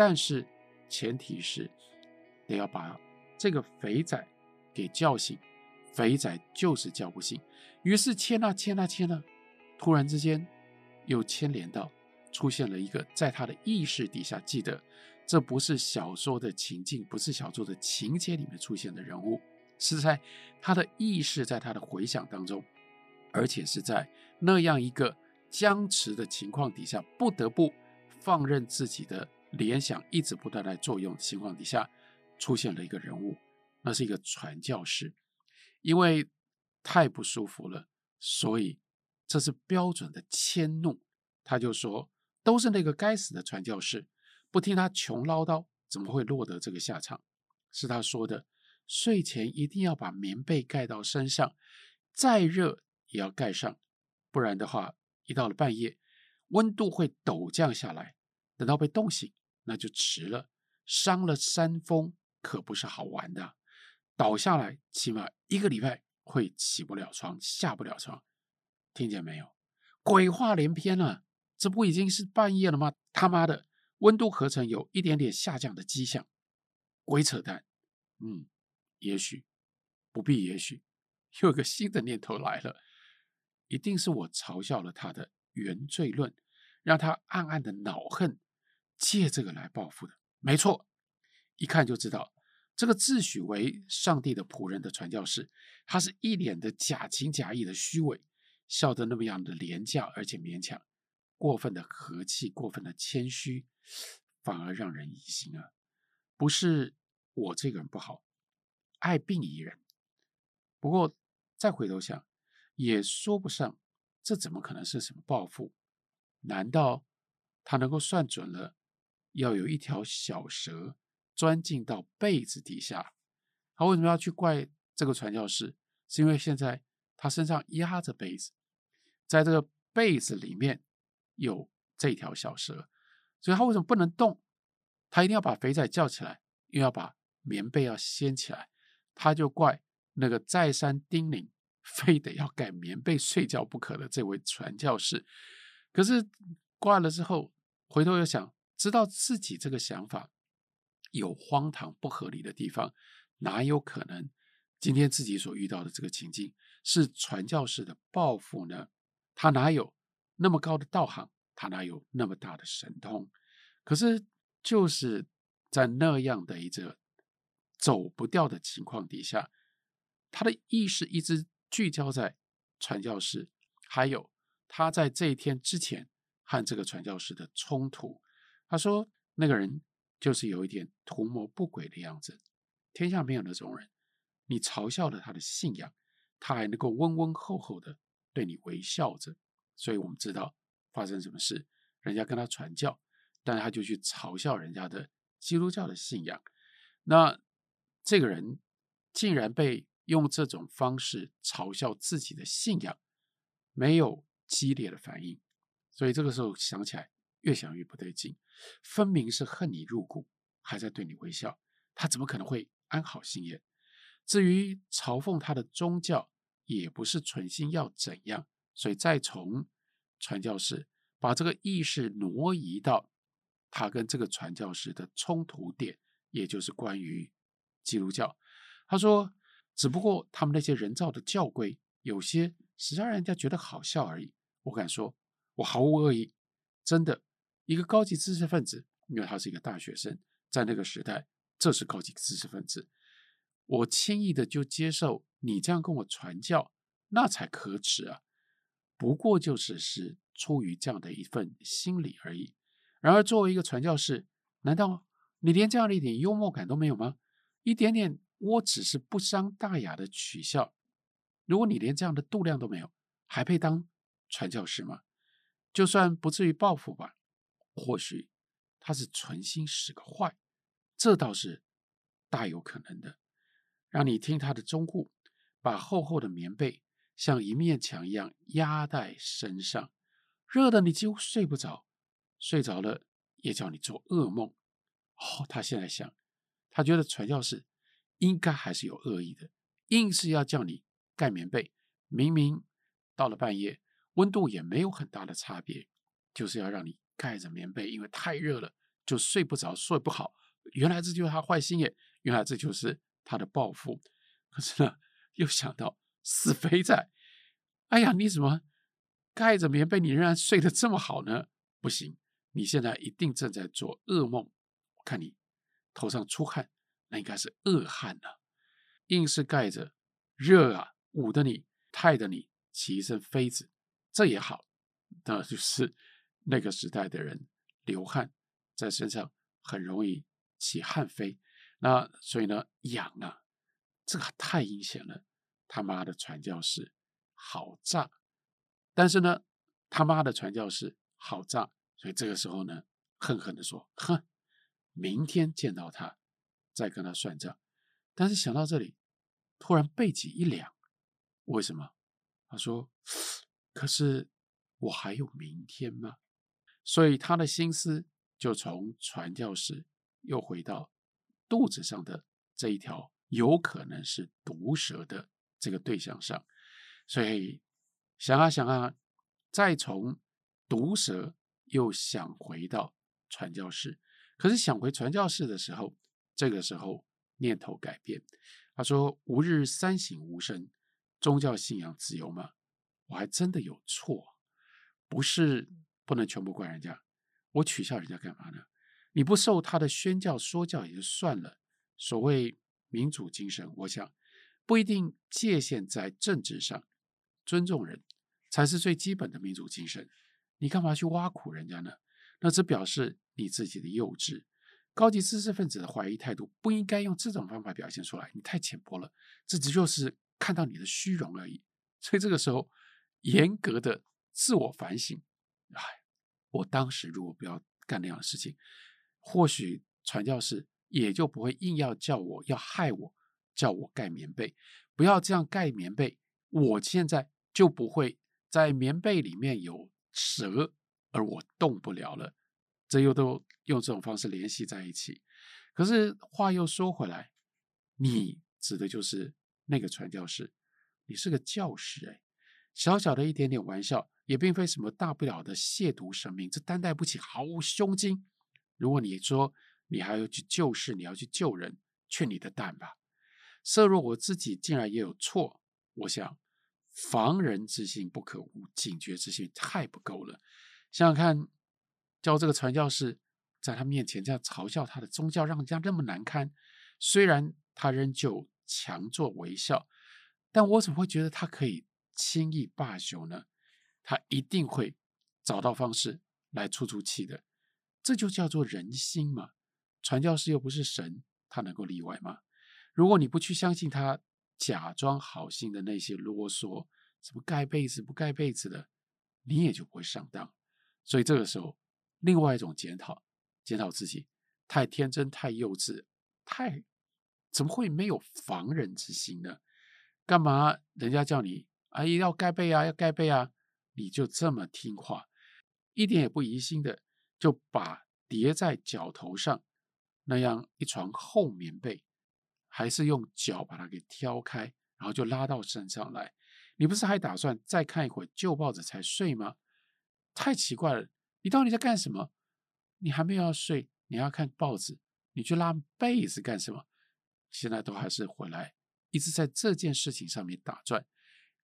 但是前提是得要把这个肥仔给叫醒。肥仔就是叫不醒，于是牵啊牵啊牵啊，突然之间又牵连到出现了一个在他的意识底下，记得这不是小说的情境，不是小说的情节里面出现的人物，是在他的意识，在他的回想当中，而且是在那样一个僵持的情况底下，不得不放任自己的联想一直不断来作用的情况底下，出现了一个人物，那是一个传教士。因为太不舒服了，所以这是标准的迁怒。他就说：“都是那个该死的传教士，不听他穷唠叨，怎么会落得这个下场？”是他说的，睡前一定要把棉被盖到身上，再热也要盖上，不然的话，一到了半夜，温度会陡降下来，等到被冻醒，那就迟了，伤了山峰可不是好玩的。倒下来，起码一个礼拜会起不了床，下不了床。听见没有？鬼话连篇了啊！这不已经是半夜了吗？他妈的，温度合成有一点点下降的迹象？鬼扯淡！嗯，也许不必，也许又有个新的念头来了，一定是我嘲笑了他的原罪论，让他暗暗的恼恨，借这个来报复的。没错，一看就知道。这个自诩为上帝的仆人的传教士，他是一脸的假情假意的虚伪，笑得那么样的廉价而且勉强，过分的和气，过分的谦虚，反而让人疑心啊！不是我这个人不好，爱病宜人。不过再回头想，也说不上，这怎么可能是什么报复？难道他能够算准了，要有一条小蛇？钻进到被子底下，他为什么要去怪这个传教士？是因为现在他身上压着被子，在这个被子里面有这条小蛇，所以他为什么不能动？他一定要把肥仔叫起来，又要把棉被要掀起来，他就怪那个再三叮咛，非得要盖棉被睡觉不可的这位传教士。可是挂了之后，回头又想，知道自己这个想法。有荒唐不合理的地方，哪有可能？今天自己所遇到的这个情境是传教士的报复呢？他哪有那么高的道行？他哪有那么大的神通？可是就是在那样的一个走不掉的情况底下，他的意识一直聚焦在传教士，还有他在这一天之前和这个传教士的冲突。他说那个人。就是有一点图谋不轨的样子，天下没有那种人。你嘲笑了他的信仰，他还能够温温厚厚的对你微笑着。所以我们知道发生什么事，人家跟他传教，但他就去嘲笑人家的基督教的信仰。那这个人竟然被用这种方式嘲笑自己的信仰，没有激烈的反应。所以这个时候想起来。越想越不对劲，分明是恨你入骨，还在对你微笑，他怎么可能会安好心眼？至于嘲讽他的宗教，也不是存心要怎样，所以再从传教士把这个意识挪移到他跟这个传教士的冲突点，也就是关于基督教。他说，只不过他们那些人造的教规，有些实在让人家觉得好笑而已。我敢说，我毫无恶意，真的。一个高级知识分子，因为他是一个大学生，在那个时代，这是高级知识分子。我轻易的就接受你这样跟我传教，那才可耻啊！不过就只是出于这样的一份心理而已。然而，作为一个传教士，难道你连这样的一点幽默感都没有吗？一点点，我只是不伤大雅的取笑。如果你连这样的度量都没有，还配当传教士吗？就算不至于报复吧。或许他是存心使个坏，这倒是大有可能的。让你听他的忠告，把厚厚的棉被像一面墙一样压在身上，热的你几乎睡不着，睡着了也叫你做噩梦。哦，他现在想，他觉得传教士应该还是有恶意的，硬是要叫你盖棉被，明明到了半夜，温度也没有很大的差别，就是要让你。盖着棉被，因为太热了，就睡不着，睡不好。原来这就是他坏心眼，原来这就是他的报复。可是呢，又想到死肥仔，哎呀，你怎么盖着棉被，你仍然睡得这么好呢？不行，你现在一定正在做噩梦。我看你头上出汗，那应该是恶汗呐、啊。硬是盖着，热啊，捂得你，害得你起一身痱子，这也好，那就是那个时代的人流汗在身上很容易起汗飞，那所以呢，痒啊，这个太阴险了。他妈的传教士好诈，但是呢，他妈的传教士好诈，所以这个时候呢，恨恨地说：“哼，明天见到他，再跟他算账。”但是想到这里，突然背脊一凉，为什么？他说：“ 可是我还有明天吗？”所以他的心思就从传教士又回到肚子上的这一条有可能是毒蛇的这个对象上，所以想啊想啊，再从毒蛇又想回到传教士，可是想回传教士的时候，这个时候念头改变。他说：“吾日三省吾身，宗教信仰自由吗？我还真的有错，不是不能全部怪人家。我取笑人家干嘛呢？你不受他的宣教说教也就算了。所谓民主精神，我想不一定界限在政治上，尊重人才是最基本的民主精神。你干嘛去挖苦人家呢？那只表示你自己的幼稚。”高级知识分子的怀疑态度不应该用这种方法表现出来，你太浅薄了，这只就是看到你的虚荣而已。所以这个时候，严格的自我反省，哎，我当时如果不要干那样的事情，或许传教士也就不会硬要叫我要害我，叫我盖棉被，不要这样盖棉被，我现在就不会在棉被里面有蛇，而我动不了了。这又都用这种方式联系在一起，可是话又说回来，你指的就是那个传教士，你是个教师哎，小小的一点点玩笑也并非什么大不了的亵渎神明，这担待不起毫无胸襟。如果你说你还要去救世，你要去救人，劝你的蛋吧。设若我自己竟然也有错，我想防人之心不可无，警觉之心太不够了。想想看。教这个传教士在他面前这样嘲笑他的宗教，让人家那么难堪。虽然他仍旧强作微笑，但我怎么会觉得他可以轻易罢休呢？他一定会找到方式来出出气的。这就叫做人心嘛。传教士又不是神，他能够例外吗？如果你不去相信他假装好心的那些啰嗦，什么盖被子不盖被子的，你也就不会上当。所以这个时候。另外一种检讨，检讨自己太天真、太幼稚、太怎么会没有防人之心呢？干嘛人家叫你哎要盖被啊，要盖被啊，你就这么听话，一点也不疑心的就把叠在脚头上那样一床厚棉被，还是用脚把它给挑开，然后就拉到身上来。你不是还打算再看一会儿旧报纸才睡吗？太奇怪了。你到底在干什么？你还没有要睡，你要看报纸，你去拉被子干什么？现在都还是回来，一直在这件事情上面打转。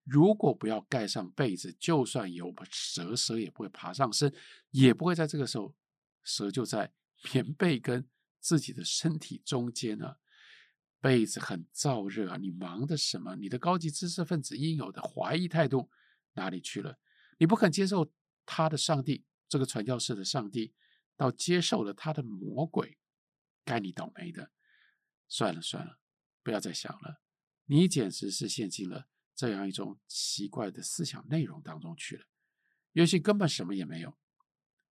如果不要盖上被子，就算有蛇，蛇也不会爬上身，也不会在这个时候，蛇就在 棉被跟自己的身体中间呢。被子很燥热啊，你忙的什么？你的高级知识分子应有的怀疑态度哪里去了？你不肯接受他的上帝。这个传教士的上帝，倒接受了他的魔鬼，该你倒霉的。算了算了，不要再想了。你简直是陷进了这样一种奇怪的思想内容当中去了。也许根本什么也没有，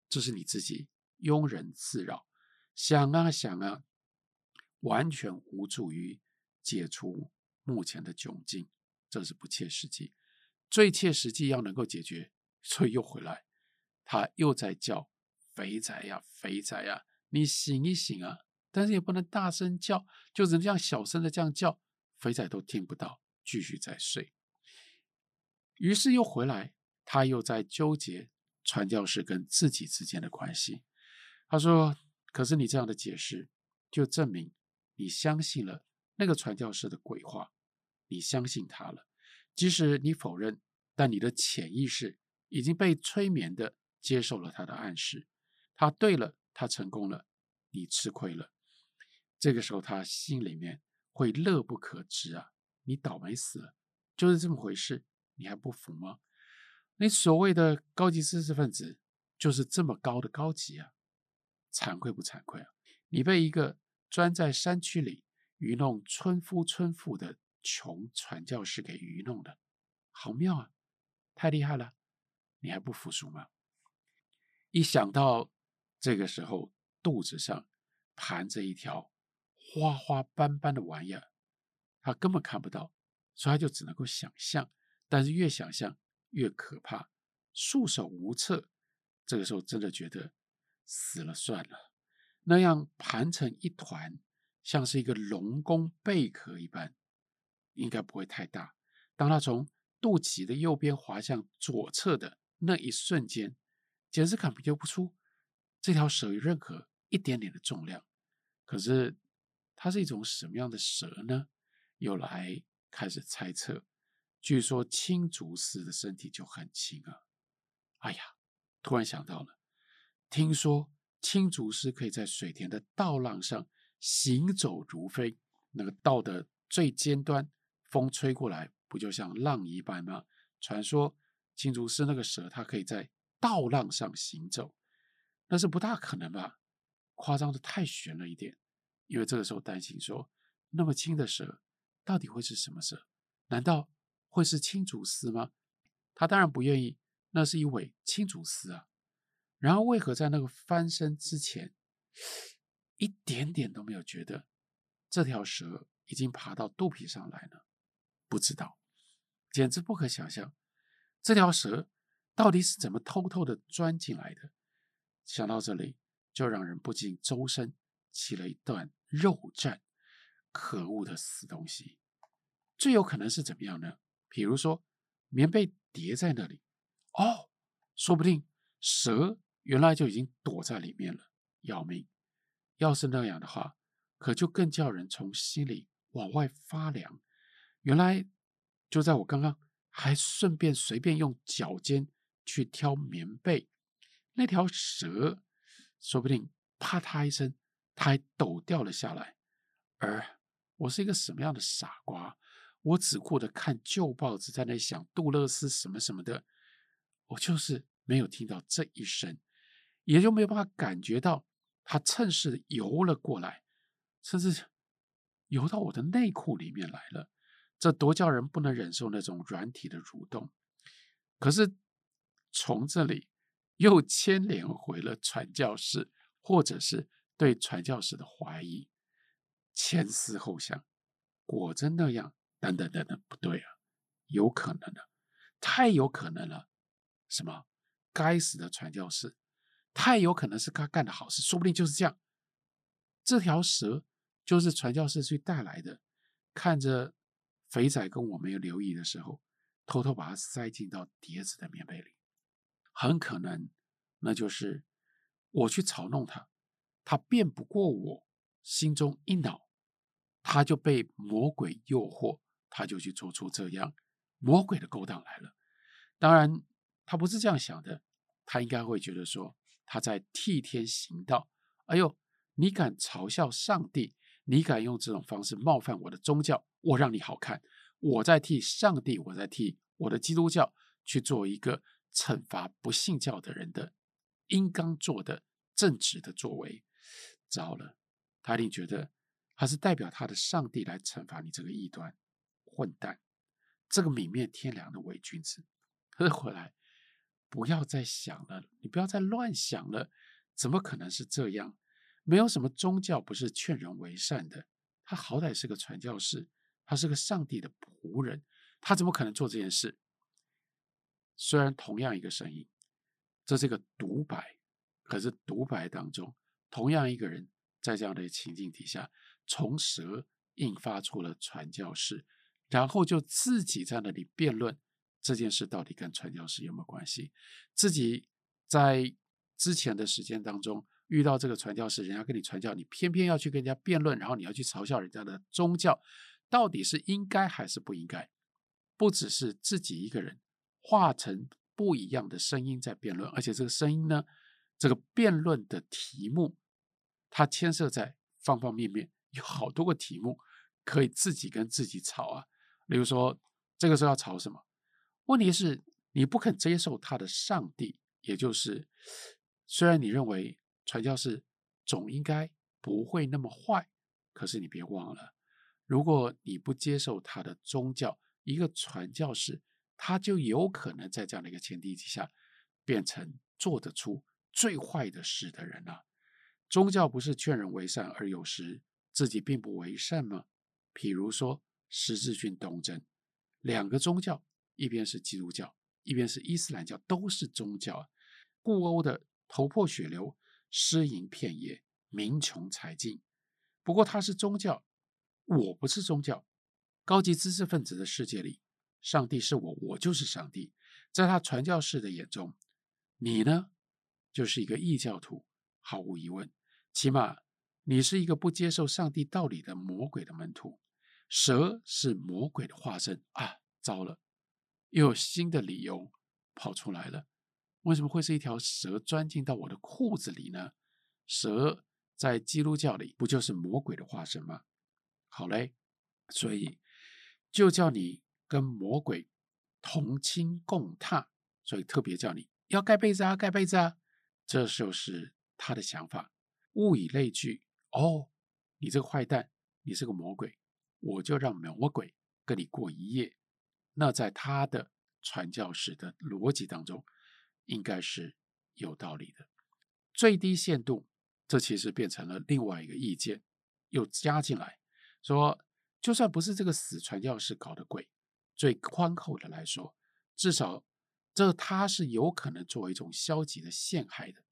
这是你自己庸人自扰，想啊想啊，完全无助于解除目前的窘境，这是不切实际。最切实际要能够解决，所以又回来。他又在叫肥仔呀，肥仔呀，你醒一醒啊！但是也不能大声叫，就只能这样小声的这样叫，肥仔都听不到，继续在睡。于是又回来，他又在纠结传教士跟自己之间的关系。他说：“可是你这样的解释，就证明你相信了那个传教士的鬼话，你相信他了。即使你否认，但你的潜意识已经被催眠的接受了他的暗示。他对了，他成功了，你吃亏了。这个时候他心里面会乐不可支啊！你倒霉死了，就是这么回事，你还不服吗？你所谓的高级知识分子，就是这么高的高级啊！惭愧不惭愧啊？你被一个钻在山区里愚弄村夫村妇的穷传教士给愚弄了，好妙啊！太厉害了，你还不服输吗？一想到这个时候肚子上盘着一条花花斑斑的玩意儿，他根本看不到，所以他就只能够想象，但是越想象越可怕，束手无策。这个时候真的觉得。死了算了，那样盘成一团，像是一个龙宫贝壳一般，应该不会太大。当他从肚脐的右边滑向左侧的那一瞬间，简直感觉不出这条蛇有任何一点点的重量。可是它是一种什么样的蛇呢？又来开始猜测。据说青竹师的身体就很轻啊！哎呀，突然想到了。听说青竹师可以在水田的稻浪上行走如飞，那个稻的最尖端，风吹过来不就像浪一般吗？传说青竹师那个蛇，它可以在稻浪上行走，那是不大可能吧？夸张的太悬了一点。因为这个时候担心说，那么轻的蛇到底会是什么蛇？难道会是青竹丝吗？他当然不愿意，那是一尾青竹丝啊。然后为何在那个翻身之前，一点点都没有觉得这条蛇已经爬到肚皮上来呢？不知道，简直不可想象，这条蛇到底是怎么偷偷的钻进来的？想到这里，就让人不禁周身起了一段肉战。可恶的死东西！最有可能是怎么样呢？比如说，棉被叠在那里，哦，说不定蛇。原来就已经躲在里面了，要命！要是那样的话，可就更叫人从心里往外发凉。原来就在我刚刚还顺便随便用脚尖去挑棉被，那条蛇说不定啪嗒一声，它还抖掉了下来。而我是一个什么样的傻瓜？我只顾着看旧报纸，在那想杜勒斯什么什么的，我就是没有听到这一声。也就没有办法感觉到他趁势游了过来，甚至游到我的内裤里面来了。这多叫人不能忍受那种软体的蠕动。可是从这里又牵连回了传教士，或者是对传教士的怀疑。前思后想，果真那样？等等等等，不对啊，有可能的，太有可能了。什么？该死的传教士！太有可能是他干的好事，说不定就是这样。这条蛇就是传教士去带来的。看着肥仔跟我没有留意的时候，偷偷把它塞进到碟子的棉被里，很可能那就是我去嘲弄他，他辩不过我，心中一恼，他就被魔鬼诱惑，他就去做出这样魔鬼的勾当来了。当然，他不是这样想的，他应该会觉得说。他在替天行道。哎呦，你敢嘲笑上帝？你敢用这种方式冒犯我的宗教？我让你好看！我在替上帝，我在替我的基督教去做一个惩罚不信教的人的应当做的正直的作为。糟了，他一定觉得还是代表他的上帝来惩罚你这个异端混蛋，这个泯灭天良的伪君子。可是回来。不要再想了，你不要再乱想了，怎么可能是这样？没有什么宗教不是劝人为善的。他好歹是个传教士，他是个上帝的仆人，他怎么可能做这件事？虽然同样一个声音，这是一个独白，可是独白当中，同样一个人在这样的情境底下，从蛇引发出了传教士，然后就自己在那里辩论。这件事到底跟传教士有没有关系？自己在之前的时间当中遇到这个传教士，人家跟你传教，你偏偏要去跟人家辩论，然后你要去嘲笑人家的宗教，到底是应该还是不应该？不只是自己一个人化成不一样的声音在辩论，而且这个声音呢，这个辩论的题目，它牵涉在方方面面，有好多个题目可以自己跟自己吵啊。例如说，这个时候要吵什么？问题是，你不肯接受他的上帝，也就是，虽然你认为。传教士总应该不会那么坏，可是你别忘了，如果你不接受他的宗教，一个传教士他就有可能在这样的一个前提之下，变成做得出最坏的事的人啊。宗教不是劝人为善，而有时自己并不为善吗？譬如说十字军东征，两个宗教，一边是基督教，一边是伊斯兰教，都是宗教啊。故欧的头破血流。尸横遍野，民穷财尽。不过他是宗教，我不是宗教。高级知识分子的世界里，上帝是我，我就是上帝。在他传教士的眼中，你呢，就是一个异教徒。毫无疑问，起码你是一个不接受上帝道理的魔鬼的门徒。蛇是魔鬼的化身啊！糟了，又有新的理由跑出来了。为什么会是一条蛇钻进到我的裤子里呢？蛇在基督教里不就是魔鬼的化身吗？好嘞，所以就叫你跟魔鬼同亲共榻，所以特别叫你要盖被子啊，盖被子啊，这就是他的想法。物以类聚，哦，你这个坏蛋，你是个魔鬼，我就让魔鬼跟你过一夜。那在他的传教士的逻辑当中。应该是有道理的。最低限度，这其实变成了另外一个意见，又加进来，说就算不是这个死传教士搞的鬼，最宽厚的来说，至少这他是有可能作为一种消极的陷害的。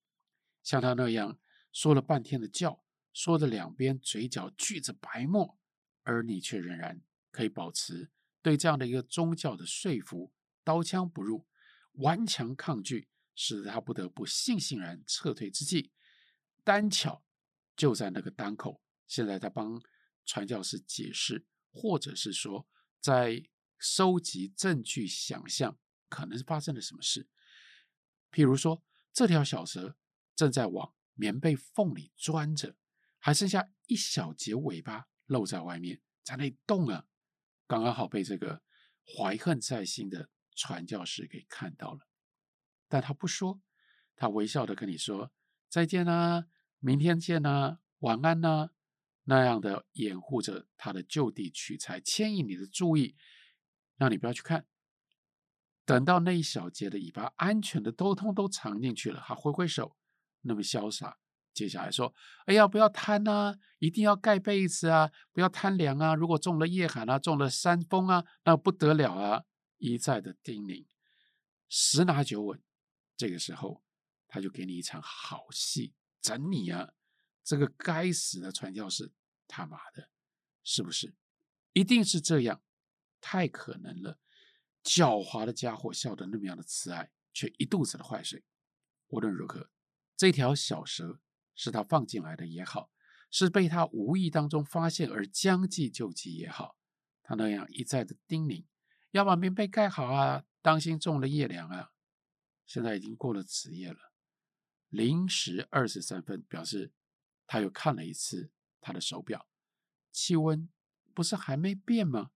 像他那样说了半天的教，说的两边嘴角聚着白沫，而你却仍然可以保持对这样的一个宗教的说服，刀枪不入。顽强抗拒，使得他不得不悻悻然撤退之际，单巧就在那个当口，现在他帮传教士解释，或者是说在收集证据，想象可能是发生了什么事。譬如说，这条小蛇正在往棉被缝里钻着，还剩下一小截尾巴露在外面，在那里动啊，刚刚好被这个怀恨在心的。传教士给看到了，但他不说，他微笑的跟你说再见啊，明天见啊，晚安啊，那样的掩护着他的就地取材，牵引你的注意，让你不要去看。等到那一小节的尾巴安全的都通都藏进去了，他挥挥手，那么潇洒，接下来说：“哎呀，不要贪啊，一定要盖被子啊，不要贪凉啊，如果中了夜寒啊，中了山风啊，那不得了啊。”一再的叮咛，十拿九稳。这个时候，他就给你一场好戏，整你啊！这个该死的传教士，他妈的，是不是？一定是这样，太可能了。狡猾的家伙笑得那么样的慈爱，却一肚子的坏水。无论如何，这条小蛇是他放进来的也好，是被他无意当中发现而将计就计也好，他那样一再的叮咛。要把棉被盖好啊，当心中了夜凉啊！现在已经过了子夜了，零时二十三分，表示他又看了一次他的手表，气温不是还没变吗？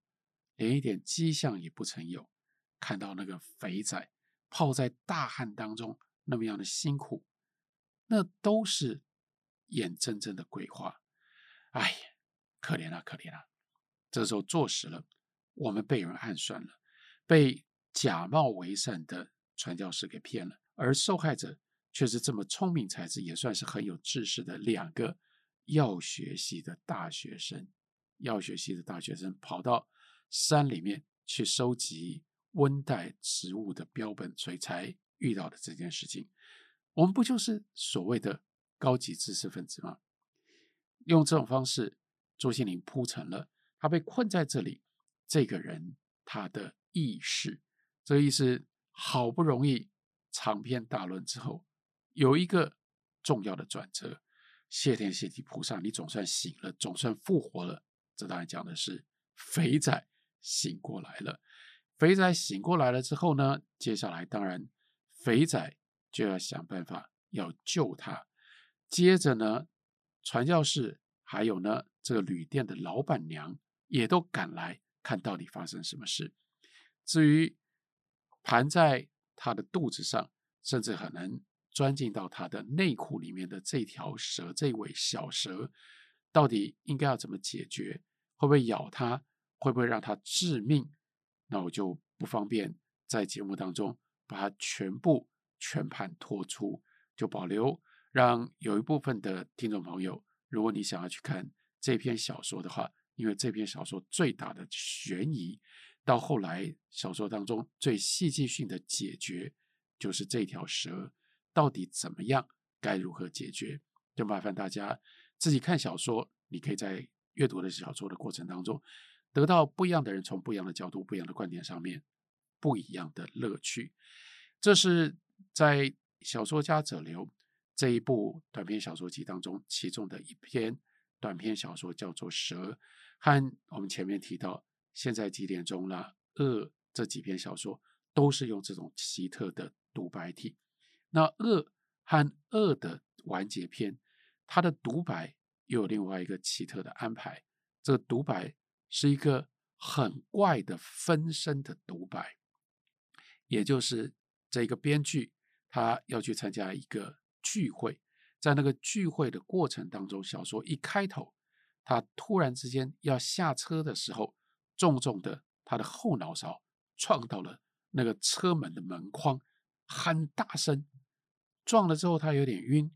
连一点迹象也不曾有。看到那个肥仔泡在大汗当中那么样的辛苦，那都是眼睁睁的鬼话。哎呀，可怜啊，可怜啊！这时候坐实了。我们被人暗算了，被假冒为善的传教士给骗了，而受害者却是这么聪明才智，也算是很有知识的两个药学系的大学生。药学系的大学生跑到山里面去收集温带植物的标本，所以才遇到的这件事情。我们不就是所谓的高级知识分子吗？用这种方式，朱西甯铺陈了他被困在这里。这个人他的意识，这意思好不容易长篇大论之后，有一个重要的转折。谢天谢地菩萨，你总算醒了，总算复活了。这当然讲的是肥仔醒过来了。肥仔醒过来了之后呢，接下来当然肥仔就要想办法要救他。接着呢，传教士还有呢这个旅店的老板娘也都赶来看到底发生什么事。至于盘在他的肚子上，甚至可能。钻进到他的内裤里面的这条蛇，这尾小蛇，到底应该要怎么解决？会不会咬他？会不会让他致命？那我就不方便在节目当中把它全部全盘托出，就保留让有一部分的听众朋友，如果你想要去看这篇小说的话，因为这篇小说最大的悬疑，到后来小说当中最戏剧性的解决，就是这条蛇。到底怎么样？该如何解决？就麻烦大家自己看小说。你可以在阅读的小说的过程当中，得到不一样的人从不一样的角度、不一样的观点上面不一样的乐趣。这是在小说家者流这一部短篇小说集当中其中的一篇短篇小说，叫做《蛇》。和我们前面提到现在几点钟了？恶这几篇小说都是用这种奇特的独白体。那恶和恶的完结篇，它的独白又有另外一个奇特的安排。这个独白是一个很怪的分身的独白，也就是这个编剧他要去参加一个聚会，在那个聚会的过程当中，小说一开头，他突然之间要下车的时候，重重的他的后脑勺撞到了那个车门的门框，很大声。撞了之后，他有点晕，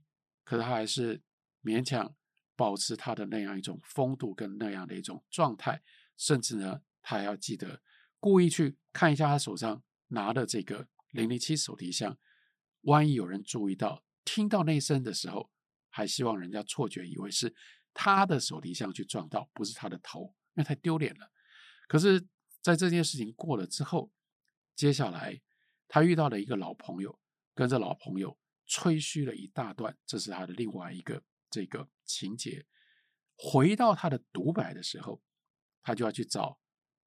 可是他还是勉强保持他的那样一种风度跟那样的一种状态，甚至呢，他还要记得故意去看一下他手上拿的这个零零七手提箱，万一有人注意到，听到那声的时候，还希望人家错觉以为是他的手提箱去撞到，不是他的头，因为太丢脸了。可是，在这件事情过了之后，接下来他遇到了一个老朋友，跟着老朋友。吹嘘了一大段，这是他的另外一个这个情节。回到他的独白的时候，他就要去找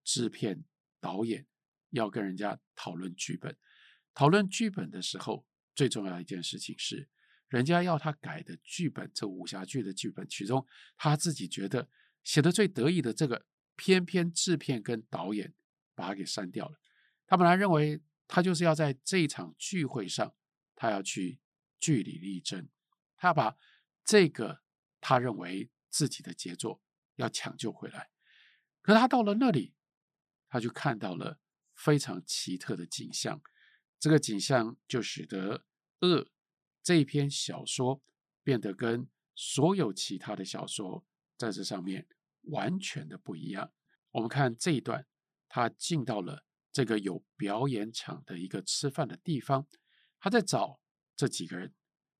制片导演，要跟人家讨论剧本。讨论剧本的时候，最重要一件事情是，人家要他改的剧本，这武侠剧的剧本，其中他自己觉得写的最得意的这个，偏偏制片跟导演把他给删掉了。他本来认为他就是要在这一场聚会上，他要去。据理力争，他要把这个他认为自己的杰作要抢救回来。可他到了那里，他就看到了非常奇特的景象。这个景象就使得《恶》这一篇小说变得跟所有其他的小说在这上面完全的不一样。我们看这一段，他进到了这个有表演场的一个吃饭的地方，他在找。这几个人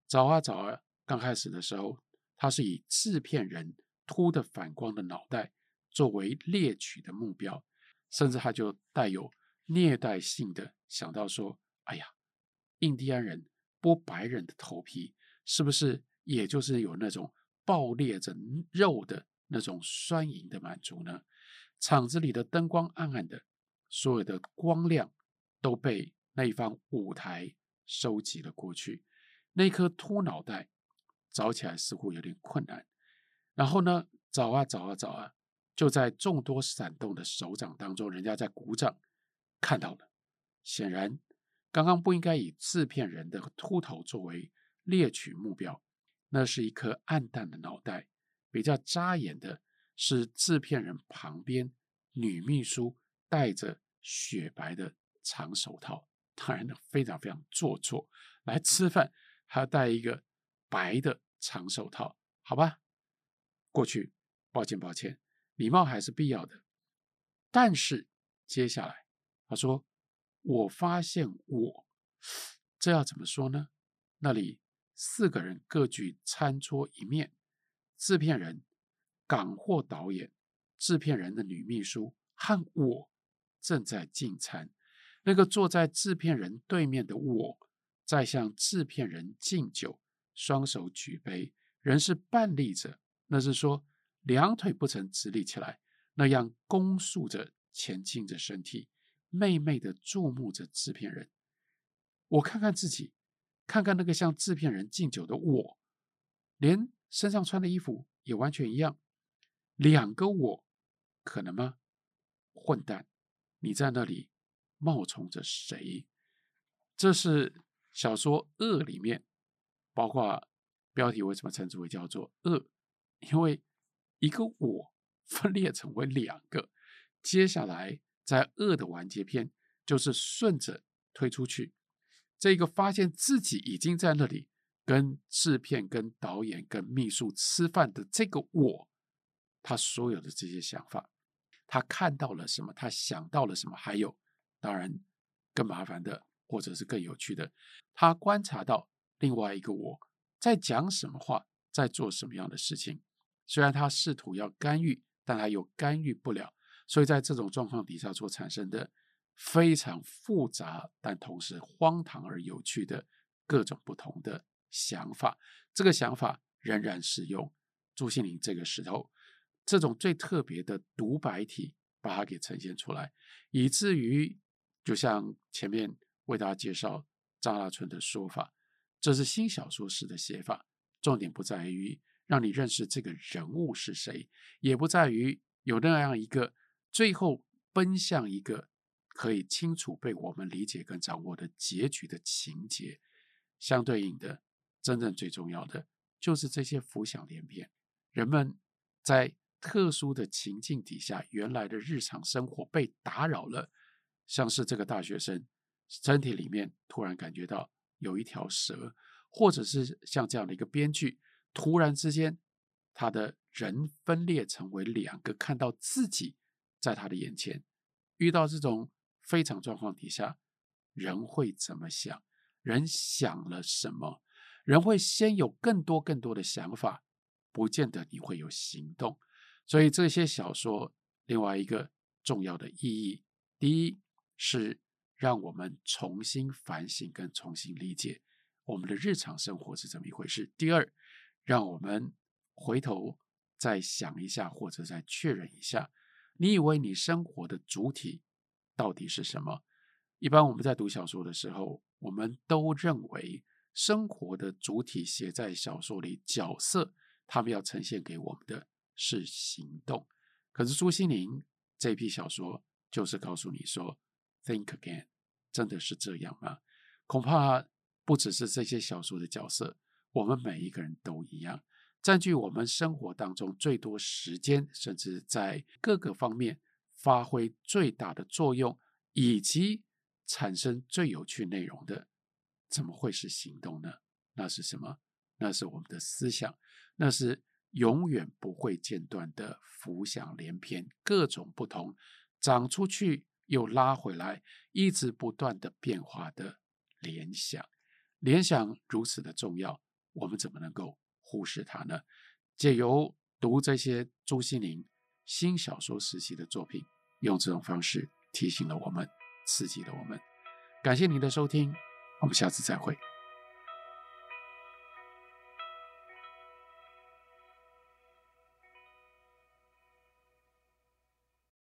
找啊找啊，刚开始的时候，他是以制片人秃的反光的脑袋作为猎取的目标，甚至他就带有虐待性的想到说：“哎呀，印第安人剥白人的头皮，是不是也就是有那种爆裂着肉的那种酸盈的满足呢？”场子里的灯光暗暗的，所有的光亮都被那一方舞台。收集了过去，那颗秃脑袋找起来似乎有点困难。然后呢，找啊找啊找啊，就在众多闪动的手掌当中，人家在鼓掌，看到了。显然，刚刚不应该以制片人的秃头作为猎取目标，那是一颗暗淡的脑袋。比较扎眼的是制片人旁边女秘书戴着雪白的长手套。当然，非常非常做作，来吃饭还要戴一个白的长手套，好吧？过去，抱歉抱歉，礼貌还是必要的。但是接下来他说：“我发现我，这要怎么说呢？”那里四个人各举餐桌一面，制片人、港货导演、制片人的女秘书和我正在进餐。那个坐在制片人对面的我，在向制片人敬酒，双手举杯，人是半立着，那是说两腿不曾直立起来，那样弓竖着前进着身体，媚媚的注目着制片人。我看看自己，看看那个向制片人敬酒的我，连身上穿的衣服也完全一样。两个我，可能吗？混蛋，你在那里冒充着谁？这是小说《恶》里面，包括标题为什么称之为叫做“恶”？因为一个我分裂成为两个。接下来在“恶”的完结篇，就是顺着推出去。这个发现自己已经在那里跟制片、跟导演、跟秘书吃饭的这个我，他所有的这些想法，他看到了什么？他想到了什么？还有，当然更麻烦的，或者是更有趣的，他观察到另外一个我在讲什么话，在做什么样的事情。虽然他试图要干预，但他又干预不了。所以在这种状况底下所产生的。非常复杂，但同时荒唐而有趣的各种不同的想法。这个想法仍然是用朱心凌这个石头这种最特别的独白体把它给呈现出来，以至于就像前面为大家介绍张大春的说法，这是新小说式的写法。重点不在于让你认识这个人物是谁，也不在于有那样一个最后奔向一个。可以清楚被我们理解跟掌握的结局的情节，相对应的，真正最重要的就是这些浮想联翩。人们在特殊的情境底下，原来的日常生活被打扰了，像是这个大学生身体里面突然感觉到有一条蛇，或者是像这样的一个编剧，突然之间他的人分裂成为两个，看到自己在他的眼前，遇到这种。非常状况底下，人会怎么想？人想了什么？人会先有更多更多的想法，不见得你会有行动。所以这些小说另外一个重要的意义，第一是让我们重新反省跟重新理解我们的日常生活是怎么一回事；第二，让我们回头再想一下，或者再确认一下，你以为你生活的主体。到底是什么？一般我们在读小说的时候，我们都认为生活的主体写在小说里，角色他们要呈现给我们的是行动。可是朱西甯这批小说就是告诉你说，Think again，真的是这样吗？恐怕不只是这些小说的角色，我们每一个人都一样，占据我们生活当中最多时间，甚至在各个方面。发挥最大的作用，以及产生最有趣内容的，怎么会是行动呢？那是什么？那是我们的思想，那是永远不会间断的浮想联翩，各种不同，长出去又拉回来，一直不断的变化的联想。联想如此的重要，我们怎么能够忽视它呢？借由读这些朱西甯新小说时期的作品。用这种方式提醒了我们，刺激了我们。感谢您的收听，我们下次再会。